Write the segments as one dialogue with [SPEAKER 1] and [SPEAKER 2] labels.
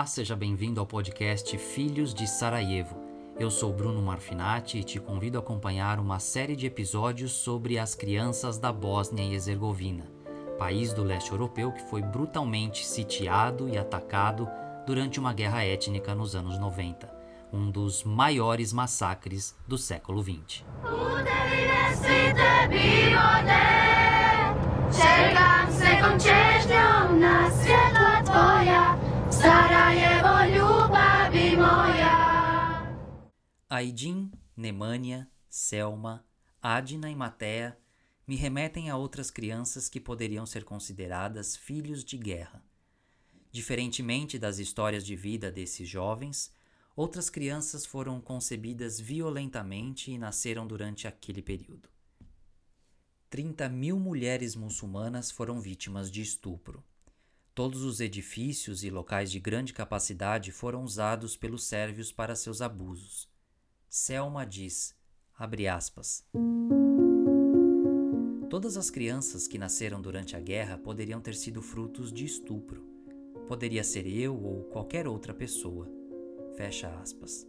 [SPEAKER 1] Olá, seja bem-vindo ao podcast Filhos de Sarajevo. Eu sou Bruno Marfinati e te convido a acompanhar uma série de episódios sobre as crianças da Bósnia e Herzegovina, país do leste europeu que foi brutalmente sitiado e atacado durante uma guerra étnica nos anos 90, um dos maiores massacres do século XX. Czekam z taką cieśnią na światła Sarajewo, lubawi moja. Aidin, Nemânia, Selma, Adina e Matea me remetem a outras crianças que poderiam ser consideradas filhos de guerra. Diferentemente das histórias de vida desses jovens, outras crianças foram concebidas violentamente e nasceram durante aquele período. 30 mil mulheres muçulmanas foram vítimas de estupro. Todos os edifícios e locais de grande capacidade foram usados pelos sérvios para seus abusos. Selma diz, abre aspas, Todas as crianças que nasceram durante a guerra poderiam ter sido frutos de estupro. Poderia ser eu ou qualquer outra pessoa. Fecha aspas.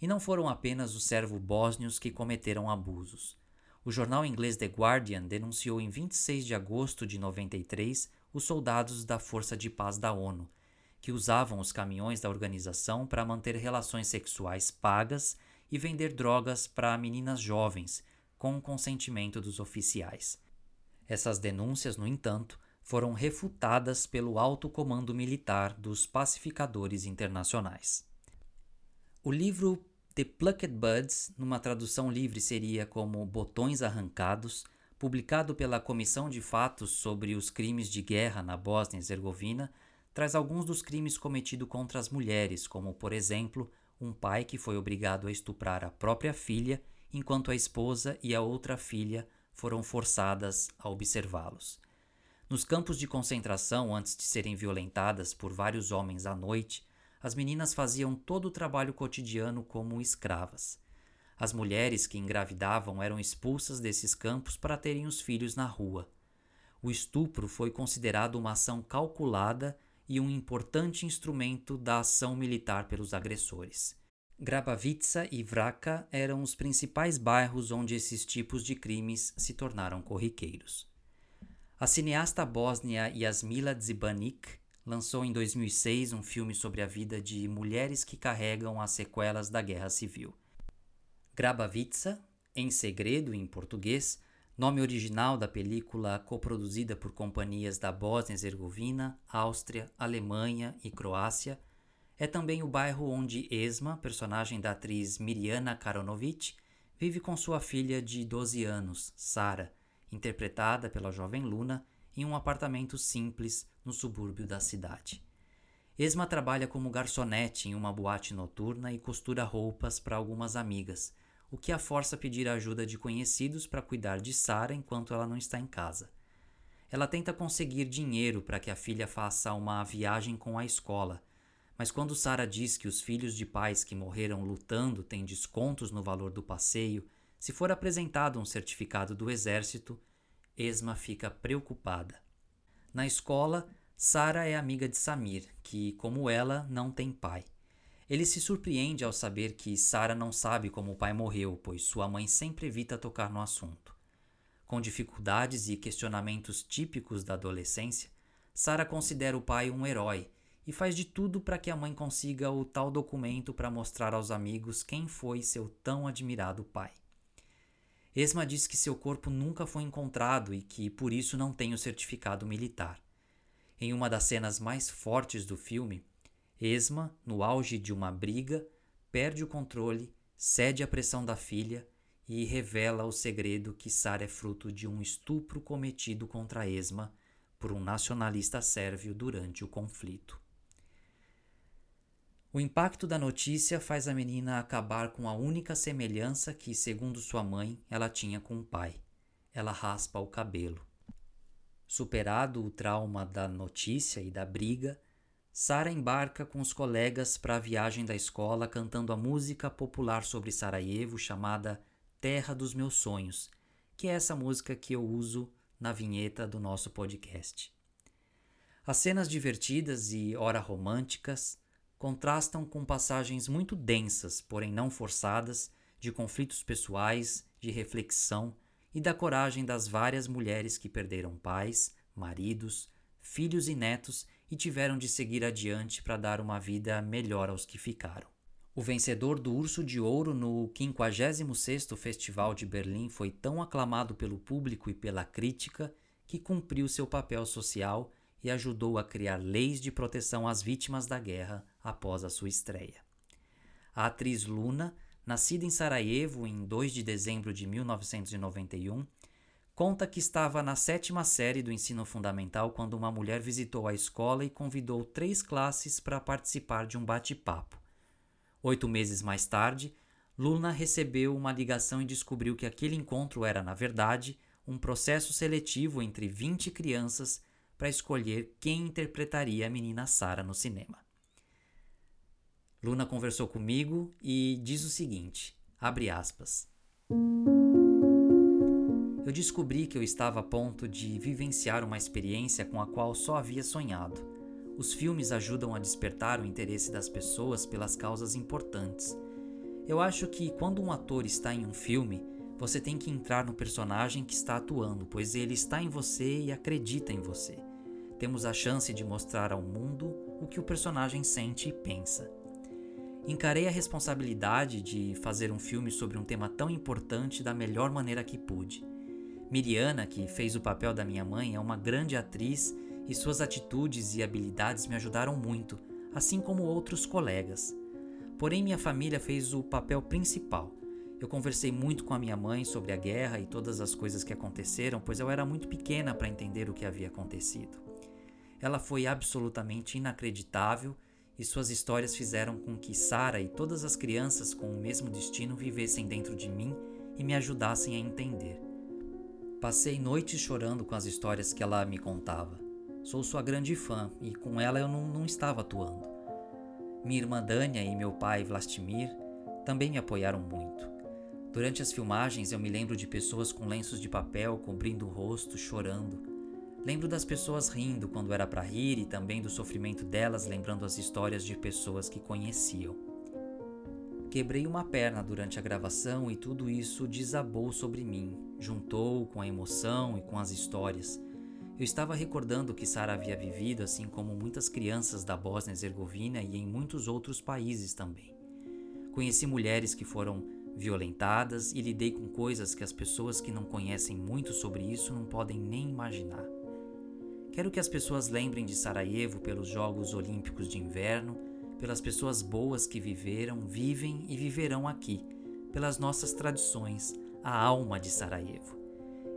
[SPEAKER 1] E não foram apenas os servo-bósnios que cometeram abusos. O jornal inglês The Guardian denunciou em 26 de agosto de 93 os soldados da Força de Paz da ONU, que usavam os caminhões da organização para manter relações sexuais pagas e vender drogas para meninas jovens, com o consentimento dos oficiais. Essas denúncias, no entanto, foram refutadas pelo alto comando militar dos pacificadores internacionais. O livro The Plucked Buds, numa tradução livre seria como Botões Arrancados, publicado pela Comissão de Fatos sobre os Crimes de Guerra na Bósnia e Herzegovina, traz alguns dos crimes cometidos contra as mulheres, como, por exemplo, um pai que foi obrigado a estuprar a própria filha, enquanto a esposa e a outra filha foram forçadas a observá-los. Nos campos de concentração, antes de serem violentadas por vários homens à noite, as meninas faziam todo o trabalho cotidiano como escravas. As mulheres que engravidavam eram expulsas desses campos para terem os filhos na rua. O estupro foi considerado uma ação calculada e um importante instrumento da ação militar pelos agressores. Grabavica e Vraca eram os principais bairros onde esses tipos de crimes se tornaram corriqueiros. A cineasta bósnia Yasmila Zibanik lançou em 2006 um filme sobre a vida de mulheres que carregam as sequelas da Guerra Civil. Grabavica, em segredo em português, nome original da película coproduzida por companhias da Bósnia-Herzegovina, Áustria, Alemanha e Croácia, é também o bairro onde Esma, personagem da atriz Mirjana Karonovic, vive com sua filha de 12 anos, Sara, interpretada pela jovem Luna, em um apartamento simples no subúrbio da cidade. Esma trabalha como garçonete em uma boate noturna e costura roupas para algumas amigas, o que a força a pedir a ajuda de conhecidos para cuidar de Sara enquanto ela não está em casa. Ela tenta conseguir dinheiro para que a filha faça uma viagem com a escola, mas quando Sara diz que os filhos de pais que morreram lutando têm descontos no valor do passeio, se for apresentado um certificado do exército, Esma fica preocupada. Na escola, Sara é amiga de Samir, que, como ela, não tem pai. Ele se surpreende ao saber que Sara não sabe como o pai morreu, pois sua mãe sempre evita tocar no assunto. Com dificuldades e questionamentos típicos da adolescência, Sara considera o pai um herói e faz de tudo para que a mãe consiga o tal documento para mostrar aos amigos quem foi seu tão admirado pai. Esma diz que seu corpo nunca foi encontrado e que por isso não tem o certificado militar. Em uma das cenas mais fortes do filme, Esma, no auge de uma briga, perde o controle, cede à pressão da filha e revela o segredo que Sara é fruto de um estupro cometido contra Esma por um nacionalista sérvio durante o conflito. O impacto da notícia faz a menina acabar com a única semelhança que, segundo sua mãe, ela tinha com o pai. Ela raspa o cabelo. Superado o trauma da notícia e da briga, Sara embarca com os colegas para a viagem da escola cantando a música popular sobre Sarajevo chamada Terra dos Meus Sonhos, que é essa música que eu uso na vinheta do nosso podcast. As cenas divertidas e ora românticas contrastam com passagens muito densas, porém não forçadas, de conflitos pessoais, de reflexão e da coragem das várias mulheres que perderam pais, maridos, filhos e netos e tiveram de seguir adiante para dar uma vida melhor aos que ficaram. O vencedor do Urso de Ouro no 56º Festival de Berlim foi tão aclamado pelo público e pela crítica que cumpriu seu papel social e ajudou a criar leis de proteção às vítimas da guerra após a sua estreia. A atriz Luna, nascida em Sarajevo em 2 de dezembro de 1991, conta que estava na sétima série do ensino fundamental quando uma mulher visitou a escola e convidou três classes para participar de um bate-papo. Oito meses mais tarde, Luna recebeu uma ligação e descobriu que aquele encontro era, na verdade, um processo seletivo entre 20 crianças para escolher quem interpretaria a menina Sara no cinema. Luna conversou comigo e diz o seguinte: abre aspas. Eu descobri que eu estava a ponto de vivenciar uma experiência com a qual só havia sonhado. Os filmes ajudam a despertar o interesse das pessoas pelas causas importantes. Eu acho que quando um ator está em um filme, você tem que entrar no personagem que está atuando, pois ele está em você e acredita em você. Temos a chance de mostrar ao mundo o que o personagem sente e pensa. Encarei a responsabilidade de fazer um filme sobre um tema tão importante da melhor maneira que pude. Miriana, que fez o papel da minha mãe, é uma grande atriz e suas atitudes e habilidades me ajudaram muito, assim como outros colegas. Porém, minha família fez o papel principal. Eu conversei muito com a minha mãe sobre a guerra e todas as coisas que aconteceram, pois eu era muito pequena para entender o que havia acontecido. Ela foi absolutamente inacreditável e suas histórias fizeram com que Sara e todas as crianças com o mesmo destino vivessem dentro de mim e me ajudassem a entender. Passei noites chorando com as histórias que ela me contava. Sou sua grande fã e com ela eu não, não estava atuando. Minha irmã Dânia e meu pai Vlastimir também me apoiaram muito. Durante as filmagens eu me lembro de pessoas com lenços de papel cobrindo o rosto, chorando. Lembro das pessoas rindo quando era para rir e também do sofrimento delas, lembrando as histórias de pessoas que conheciam. Quebrei uma perna durante a gravação e tudo isso desabou sobre mim, juntou com a emoção e com as histórias. Eu estava recordando que Sara havia vivido, assim como muitas crianças da Bósnia-Herzegovina e em muitos outros países também. Conheci mulheres que foram violentadas e lidei com coisas que as pessoas que não conhecem muito sobre isso não podem nem imaginar. Quero que as pessoas lembrem de Sarajevo pelos Jogos Olímpicos de Inverno, pelas pessoas boas que viveram, vivem e viverão aqui, pelas nossas tradições, a alma de Sarajevo.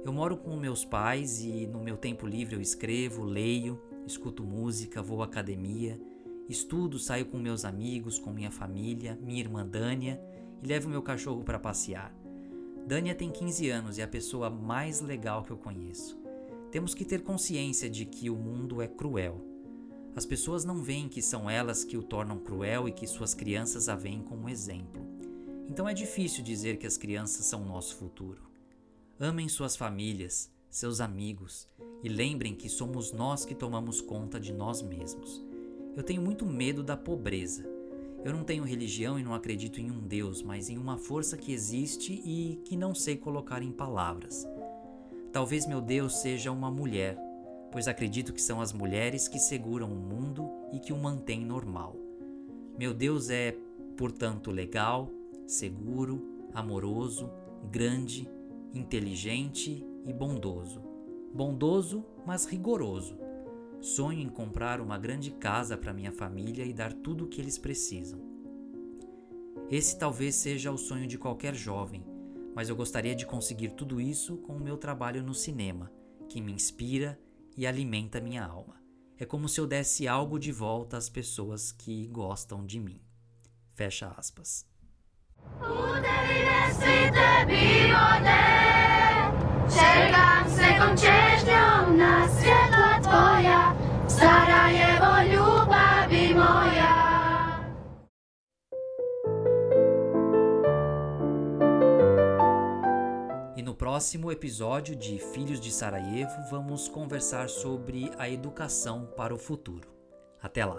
[SPEAKER 1] Eu moro com meus pais e no meu tempo livre eu escrevo, leio, escuto música, vou à academia, estudo, saio com meus amigos, com minha família, minha irmã Dânia e levo meu cachorro para passear. Dânia tem 15 anos e é a pessoa mais legal que eu conheço. Temos que ter consciência de que o mundo é cruel. As pessoas não veem que são elas que o tornam cruel e que suas crianças a veem como exemplo. Então é difícil dizer que as crianças são nosso futuro. Amem suas famílias, seus amigos e lembrem que somos nós que tomamos conta de nós mesmos. Eu tenho muito medo da pobreza. Eu não tenho religião e não acredito em um Deus, mas em uma força que existe e que não sei colocar em palavras. Talvez meu Deus seja uma mulher, pois acredito que são as mulheres que seguram o mundo e que o mantêm normal. Meu Deus é, portanto, legal, seguro, amoroso, grande, inteligente e bondoso. Bondoso, mas rigoroso. Sonho em comprar uma grande casa para minha família e dar tudo o que eles precisam. Esse talvez seja o sonho de qualquer jovem, mas eu gostaria de conseguir tudo isso com o meu trabalho no cinema, que me inspira e alimenta minha alma. É como se eu desse algo de volta às pessoas que gostam de mim. Fecha aspas. Próximo episódio de Filhos de Sarajevo, vamos conversar sobre a educação para o futuro. Até lá!